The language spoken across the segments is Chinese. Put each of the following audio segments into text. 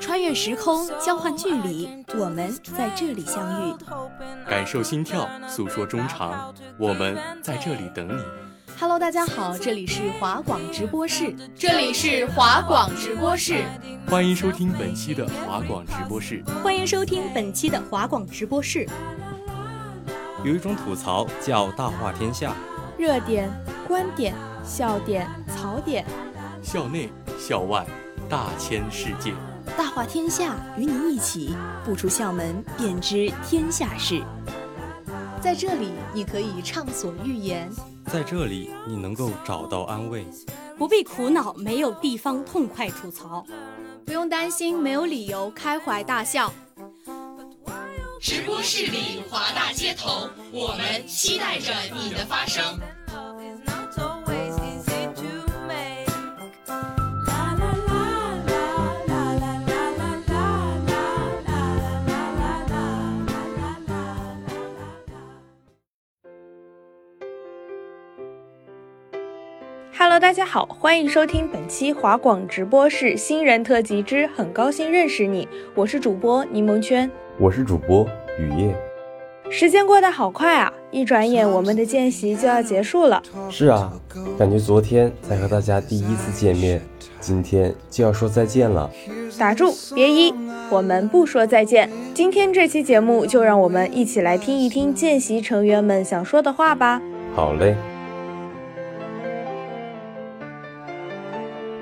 穿越时空，交换距离，我们在这里相遇。感受心跳，诉说衷肠，我们在这里等你。Hello，大家好，这里是华广直播室，这里是华广直播室，欢迎收听本期的华广直播室，欢迎收听本期的华广直播室。有一种吐槽叫大话天下，热点、观点、笑点、槽点，校内、校外。大千世界，大话天下，与你一起不出校门便知天下事。在这里，你可以畅所欲言；在这里，你能够找到安慰，不必苦恼没有地方痛快吐槽，不用担心没有理由开怀大笑。直播室里华大街头，我们期待着你的发声。Hello，大家好，欢迎收听本期华广直播室新人特辑之很高兴认识你，我是主播柠檬圈，我是主播雨夜。时间过得好快啊，一转眼我们的见习就要结束了。是啊，感觉昨天才和大家第一次见面，今天就要说再见了。打住，别一，我们不说再见。今天这期节目就让我们一起来听一听见习成员们想说的话吧。好嘞。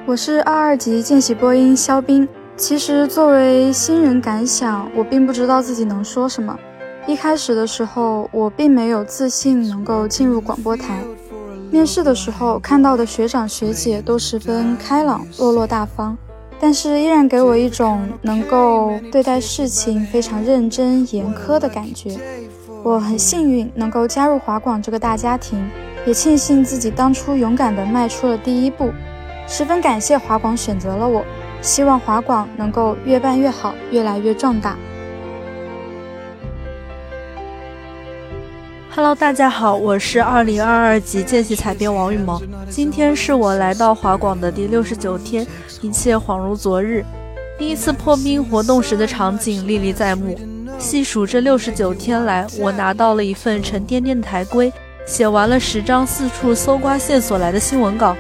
我是二二级见习播音肖斌。其实作为新人感想，我并不知道自己能说什么。一开始的时候，我并没有自信能够进入广播台。面试的时候看到的学长学姐都十分开朗、落落大方，但是依然给我一种能够对待事情非常认真、严苛的感觉。我很幸运能够加入华广这个大家庭，也庆幸自己当初勇敢地迈出了第一步。十分感谢华广选择了我，希望华广能够越办越好，越来越壮大。Hello，大家好，我是二零二二级见习采编王雨萌。今天是我来到华广的第六十九天，一切恍如昨日。第一次破冰活动时的场景历历在目。细数这六十九天来，我拿到了一份沉甸甸的台规，写完了十张四处搜刮线索来的新闻稿。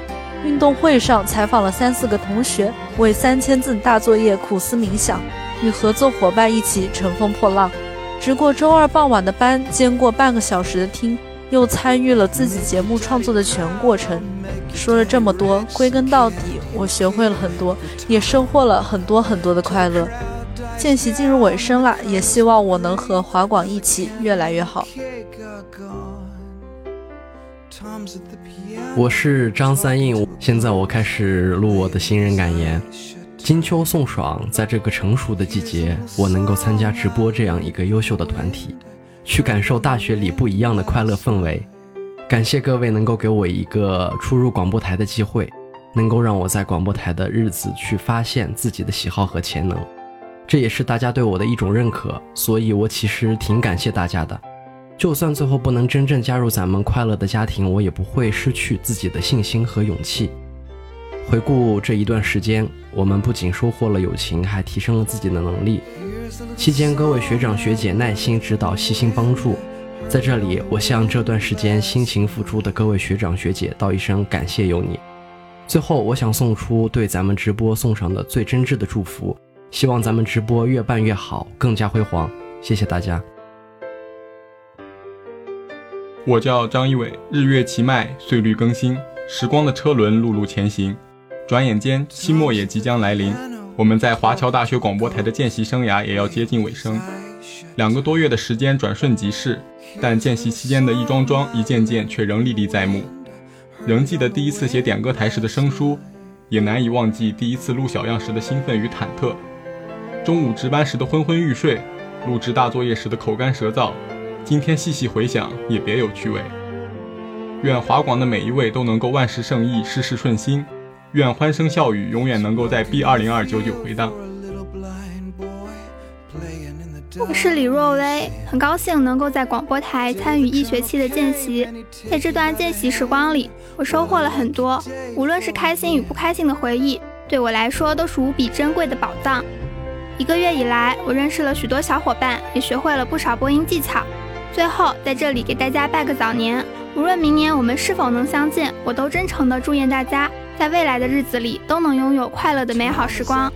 运动会上采访了三四个同学，为三千字大作业苦思冥想，与合作伙伴一起乘风破浪。值过周二傍晚的班，兼过半个小时的听，又参与了自己节目创作的全过程。说了这么多，归根到底，我学会了很多，也收获了很多很多的快乐。见习进入尾声了，也希望我能和华广一起越来越好。我是张三印，现在我开始录我的新人感言。金秋送爽，在这个成熟的季节，我能够参加直播这样一个优秀的团体，去感受大学里不一样的快乐氛围。感谢各位能够给我一个初入广播台的机会，能够让我在广播台的日子去发现自己的喜好和潜能，这也是大家对我的一种认可，所以我其实挺感谢大家的。就算最后不能真正加入咱们快乐的家庭，我也不会失去自己的信心和勇气。回顾这一段时间，我们不仅收获了友情，还提升了自己的能力。期间，各位学长学姐耐心指导、细心帮助，在这里，我向这段时间辛勤付出的各位学长学姐道一声感谢有你。最后，我想送出对咱们直播送上的最真挚的祝福，希望咱们直播越办越好，更加辉煌。谢谢大家。我叫张一伟，日月齐迈，岁律更新，时光的车轮碌碌前行。转眼间，期末也即将来临，我们在华侨大学广播台的见习生涯也要接近尾声。两个多月的时间转瞬即逝，但见习期间的一桩桩、一件件却仍历历在目。仍记得第一次写点歌台时的生疏，也难以忘记第一次录小样时的兴奋与忐忑。中午值班时的昏昏欲睡，录制大作业时的口干舌燥。今天细细回想，也别有趣味。愿华广的每一位都能够万事胜意，事事顺心。愿欢声笑语永远能够在 B 二零二九九回荡。我是李若薇，很高兴能够在广播台参与一学期的见习。在这段见习时光里，我收获了很多，无论是开心与不开心的回忆，对我来说都是无比珍贵的宝藏。一个月以来，我认识了许多小伙伴，也学会了不少播音技巧。最后，在这里给大家拜个早年，无论明年我们是否能相见，我都真诚的祝愿大家在未来的日子里都能拥有快乐的美好时光。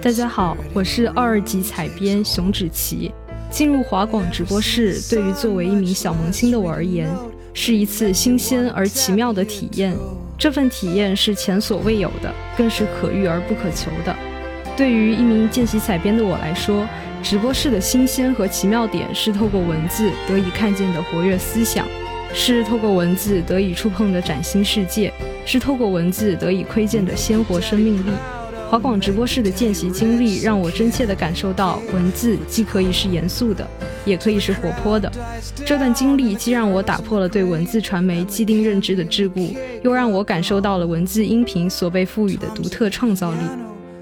大家好，我是二二级采编熊芷琪。进入华广直播室，对于作为一名小萌新的我而言，是一次新鲜而奇妙的体验。这份体验是前所未有的，更是可遇而不可求的。对于一名见习采编的我来说，直播室的新鲜和奇妙点是透过文字得以看见的活跃思想，是透过文字得以触碰的崭新世界，是透过文字得以窥见的鲜活生命力。华广直播室的见习经历让我真切地感受到，文字既可以是严肃的，也可以是活泼的。这段经历既让我打破了对文字传媒既定认知的桎梏，又让我感受到了文字音频所被赋予的独特创造力。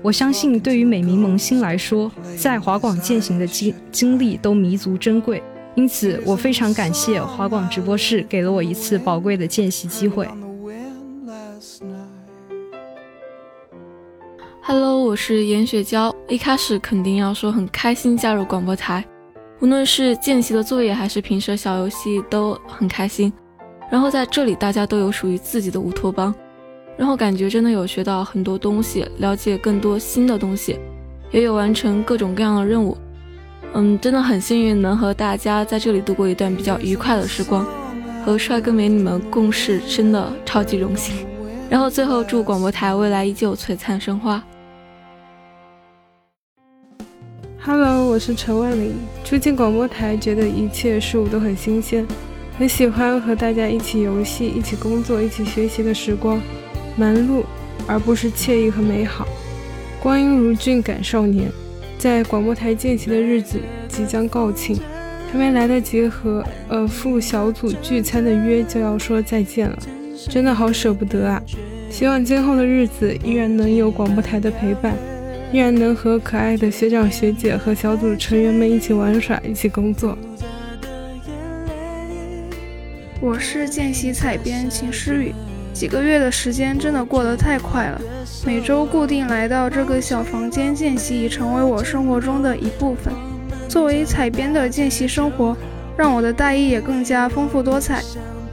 我相信，对于每名萌新来说，在华广践行的经经历都弥足珍贵。因此，我非常感谢华广直播室给了我一次宝贵的见习机会。Hello，我是严雪娇。一开始肯定要说很开心加入广播台，无论是见习的作业还是平时的小游戏都很开心。然后在这里，大家都有属于自己的乌托邦。然后感觉真的有学到很多东西，了解更多新的东西，也有完成各种各样的任务。嗯，真的很幸运能和大家在这里度过一段比较愉快的时光，和帅哥美女们共事真的超级荣幸。然后最后祝广播台未来依旧璀璨生花。Hello，我是陈万里。初进广播台，觉得一切事物都很新鲜，很喜欢和大家一起游戏、一起工作、一起学习的时光。忙碌，而不是惬意和美好。光阴如骏赶少年，在广播台见习的日子即将告罄，还没来得及和呃副小组聚餐的约就要说再见了，真的好舍不得啊！希望今后的日子依然能有广播台的陪伴，依然能和可爱的学长学姐和小组成员们一起玩耍，一起工作。我是见习采编秦诗雨。几个月的时间真的过得太快了，每周固定来到这个小房间见习，已成为我生活中的一部分。作为采编的见习生活，让我的大一也更加丰富多彩。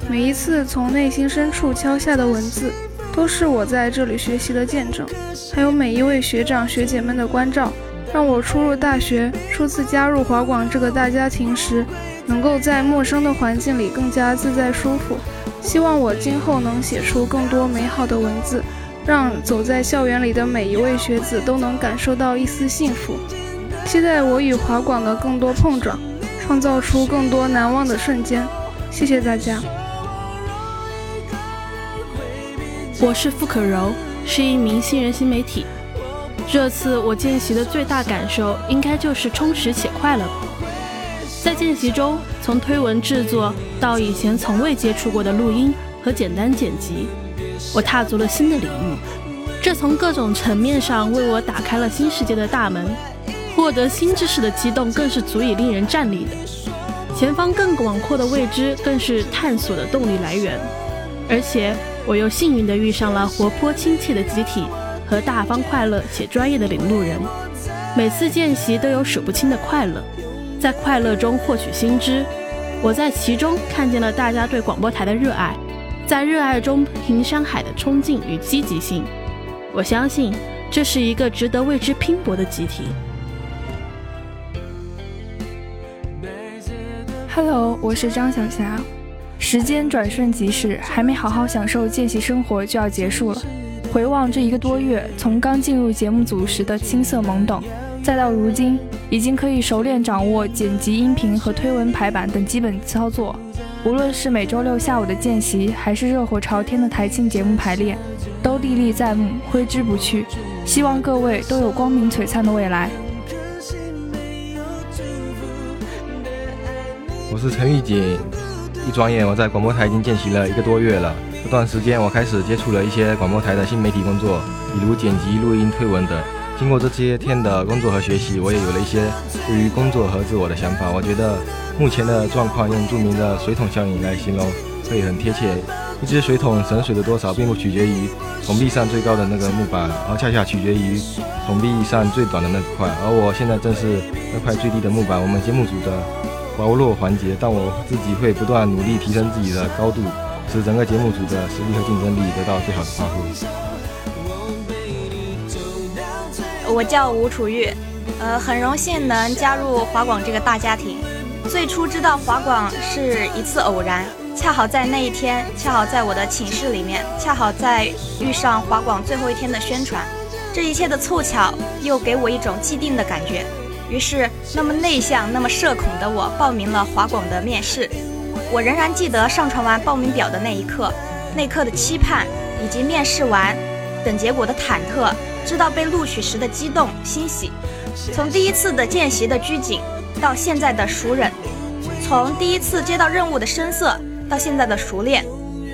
每一次从内心深处敲下的文字，都是我在这里学习的见证。还有每一位学长学姐们的关照，让我初入大学、初次加入华广这个大家庭时，能够在陌生的环境里更加自在舒服。希望我今后能写出更多美好的文字，让走在校园里的每一位学子都能感受到一丝幸福。期待我与华广的更多碰撞，创造出更多难忘的瞬间。谢谢大家。我是傅可柔，是一名新人新媒体。这次我见习的最大感受，应该就是充实且快乐。在见习中，从推文制作到以前从未接触过的录音和简单剪辑，我踏足了新的领域。这从各种层面上为我打开了新世界的大门，获得新知识的激动更是足以令人站立的。前方更广阔的未知更是探索的动力来源。而且我又幸运地遇上了活泼亲切的集体和大方快乐且专业的领路人。每次见习都有数不清的快乐。在快乐中获取新知，我在其中看见了大家对广播台的热爱，在热爱中平山海的冲劲与积极性。我相信这是一个值得为之拼搏的集体。Hello，我是张小霞。时间转瞬即逝，还没好好享受见习生活就要结束了。回望这一个多月，从刚进入节目组时的青涩懵懂。再到如今，已经可以熟练掌握剪辑音频和推文排版等基本操作。无论是每周六下午的见习，还是热火朝天的台庆节目排练，都历历在目，挥之不去。希望各位都有光明璀璨的未来。我是陈玉锦，一转眼我在广播台已经见习了一个多月了。这段时间，我开始接触了一些广播台的新媒体工作，比如剪辑、录音、推文等。经过这些天的工作和学习，我也有了一些对于工作和自我的想法。我觉得目前的状况用著名的水桶效应来形容会很贴切。一只水桶省水的多少，并不取决于桶壁上最高的那个木板，而恰恰取决于桶壁上最短的那块。而我现在正是那块最低的木板。我们节目组的薄弱环节，但我自己会不断努力提升自己的高度，使整个节目组的实力和竞争力得到最好的发挥。我叫吴楚玉，呃，很荣幸能加入华广这个大家庭。最初知道华广是一次偶然，恰好在那一天，恰好在我的寝室里面，恰好在遇上华广最后一天的宣传，这一切的凑巧又给我一种既定的感觉。于是，那么内向、那么社恐的我报名了华广的面试。我仍然记得上传完报名表的那一刻，那刻的期盼，以及面试完等结果的忐忑。知道被录取时的激动欣喜，从第一次的见习的拘谨到现在的熟忍，从第一次接到任务的生涩到现在的熟练，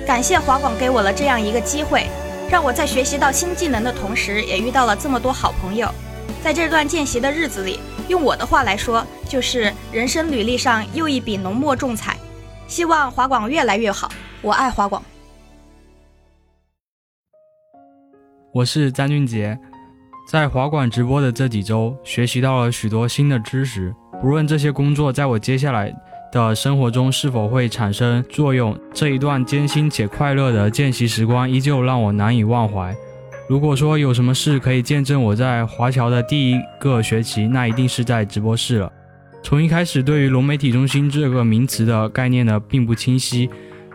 感谢华广给我了这样一个机会，让我在学习到新技能的同时，也遇到了这么多好朋友。在这段见习的日子里，用我的话来说，就是人生履历上又一笔浓墨重彩。希望华广越来越好，我爱华广。我是张俊杰，在华广直播的这几周，学习到了许多新的知识。不论这些工作在我接下来的生活中是否会产生作用，这一段艰辛且快乐的见习时光依旧让我难以忘怀。如果说有什么事可以见证我在华侨的第一个学期，那一定是在直播室了。从一开始对于融媒体中心这个名词的概念呢并不清晰，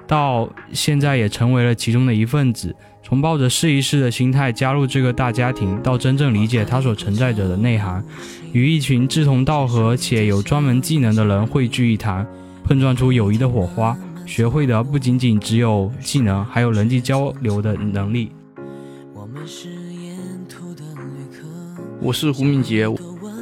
到现在也成为了其中的一份子。从抱着试一试的心态加入这个大家庭，到真正理解它所承载着的内涵，与一群志同道合且有专门技能的人汇聚一堂，碰撞出友谊的火花。学会的不仅仅只有技能，还有人际交流的能力。我是胡敏杰，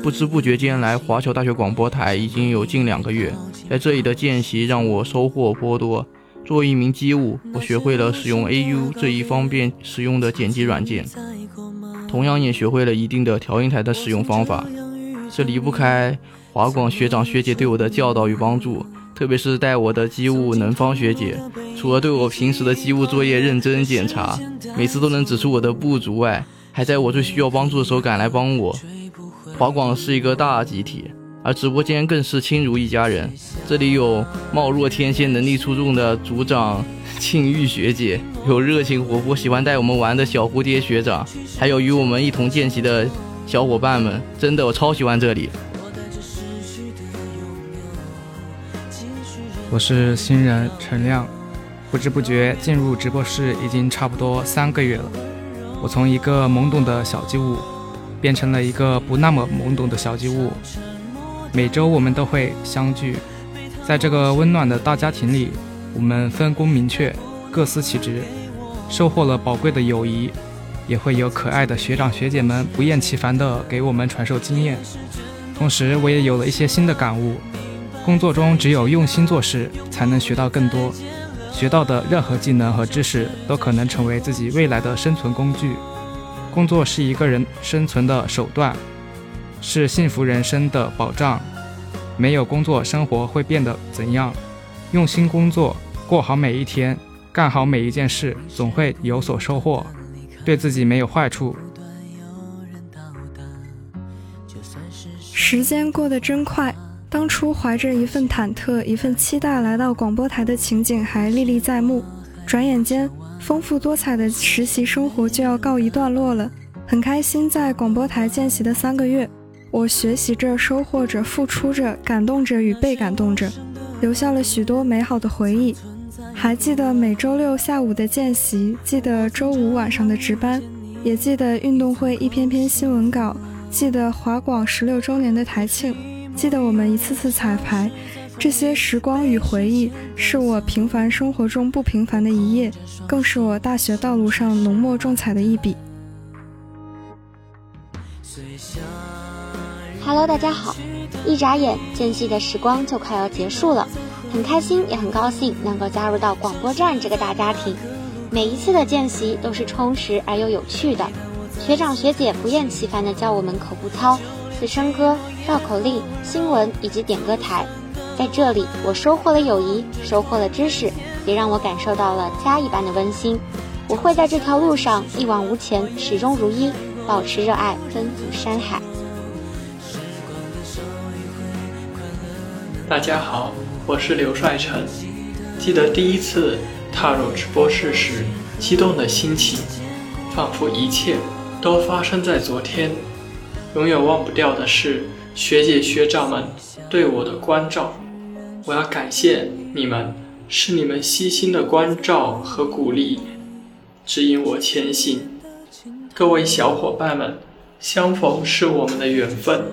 不知不觉间来华侨大学广播台已经有近两个月，在这里的见习让我收获颇多。作为一名机务，我学会了使用 AU 这一方便使用的剪辑软件，同样也学会了一定的调音台的使用方法。这离不开华广学长学姐对我的教导与帮助，特别是带我的机务能方学姐，除了对我平时的机务作业认真检查，每次都能指出我的不足外，还在我最需要帮助的时候赶来帮我。华广是一个大集体。而直播间更是亲如一家人，这里有貌若天仙、能力出众的组长庆玉学姐，有热情活泼、喜欢带我们玩的小蝴蝶学长，还有与我们一同见习的小伙伴们。真的，我超喜欢这里。我是新人陈亮，不知不觉进入直播室已经差不多三个月了。我从一个懵懂的小机务，变成了一个不那么懵懂的小机物。每周我们都会相聚，在这个温暖的大家庭里，我们分工明确，各司其职，收获了宝贵的友谊，也会有可爱的学长学姐们不厌其烦地给我们传授经验。同时，我也有了一些新的感悟：工作中只有用心做事，才能学到更多。学到的任何技能和知识，都可能成为自己未来的生存工具。工作是一个人生存的手段。是幸福人生的保障。没有工作，生活会变得怎样？用心工作，过好每一天，干好每一件事，总会有所收获。对自己没有坏处。时间过得真快，当初怀着一份忐忑、一份期待来到广播台的情景还历历在目。转眼间，丰富多彩的实习生活就要告一段落了。很开心，在广播台见习的三个月。我学习着，收获着，付出着，感动着与被感动着，留下了许多美好的回忆。还记得每周六下午的见习，记得周五晚上的值班，也记得运动会一篇篇新闻稿，记得华广十六周年的台庆，记得我们一次次彩排。这些时光与回忆，是我平凡生活中不平凡的一页，更是我大学道路上浓墨重彩的一笔。Hello，大家好！一眨眼，间隙的时光就快要结束了，很开心，也很高兴能够加入到广播站这个大家庭。每一次的见习都是充实而又有趣的，学长学姐不厌其烦地教我们口部操、四声歌、绕口令、新闻以及点歌台。在这里，我收获了友谊，收获了知识，也让我感受到了家一般的温馨。我会在这条路上一往无前，始终如一，保持热爱，奔赴山海。大家好，我是刘帅成。记得第一次踏入直播室时，激动的心情，仿佛一切都发生在昨天。永远忘不掉的是学姐学长们对我的关照，我要感谢你们，是你们悉心的关照和鼓励。指引我前行，各位小伙伴们，相逢是我们的缘分，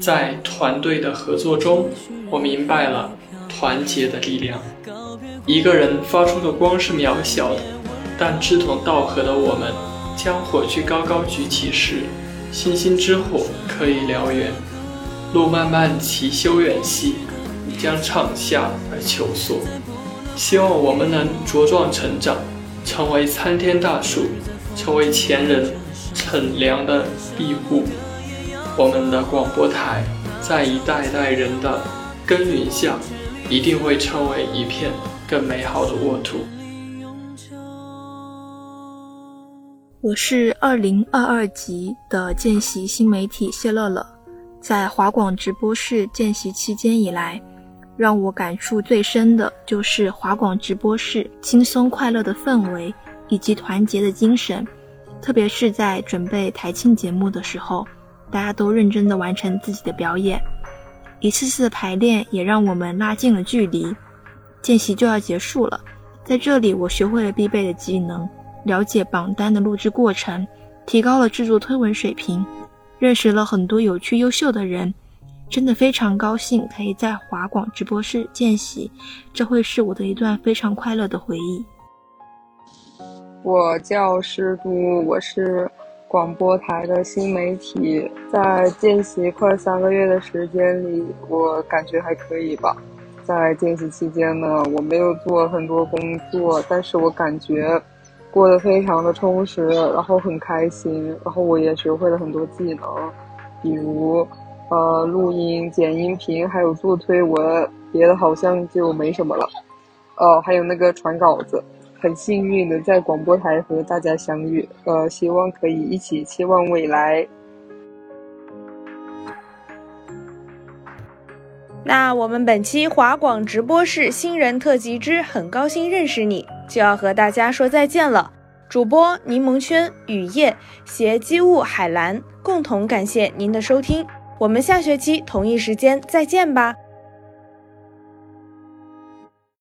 在团队的合作中，我明白了团结的力量。一个人发出的光是渺小的，但志同道合的我们，将火炬高高举起时，星星之火可以燎原。路漫漫其修远兮，将唱下而求索。希望我们能茁壮成长。成为参天大树，成为前人乘凉的庇护。我们的广播台在一代代人的耕耘下，一定会成为一片更美好的沃土。我是二零二二级的见习新媒体谢乐乐，在华广直播室见习期间以来。让我感触最深的就是华广直播室轻松快乐的氛围以及团结的精神，特别是在准备台庆节目的时候，大家都认真的完成自己的表演，一次次的排练也让我们拉近了距离。见习就要结束了，在这里我学会了必备的技能，了解榜单的录制过程，提高了制作推文水平，认识了很多有趣优秀的人。真的非常高兴可以在华广直播室见习，这会是我的一段非常快乐的回忆。我叫施都，我是广播台的新媒体，在见习快三个月的时间里，我感觉还可以吧。在见习期间呢，我没有做很多工作，但是我感觉过得非常的充实，然后很开心，然后我也学会了很多技能，比如。呃，录音、剪音频，还有做推文，别的好像就没什么了。呃，还有那个传稿子，很幸运的在广播台和大家相遇。呃，希望可以一起期望未来。那我们本期华广直播室新人特辑之很高兴认识你，就要和大家说再见了。主播柠檬圈、雨夜、携机务海蓝共同感谢您的收听。我们下学期同一时间再见吧。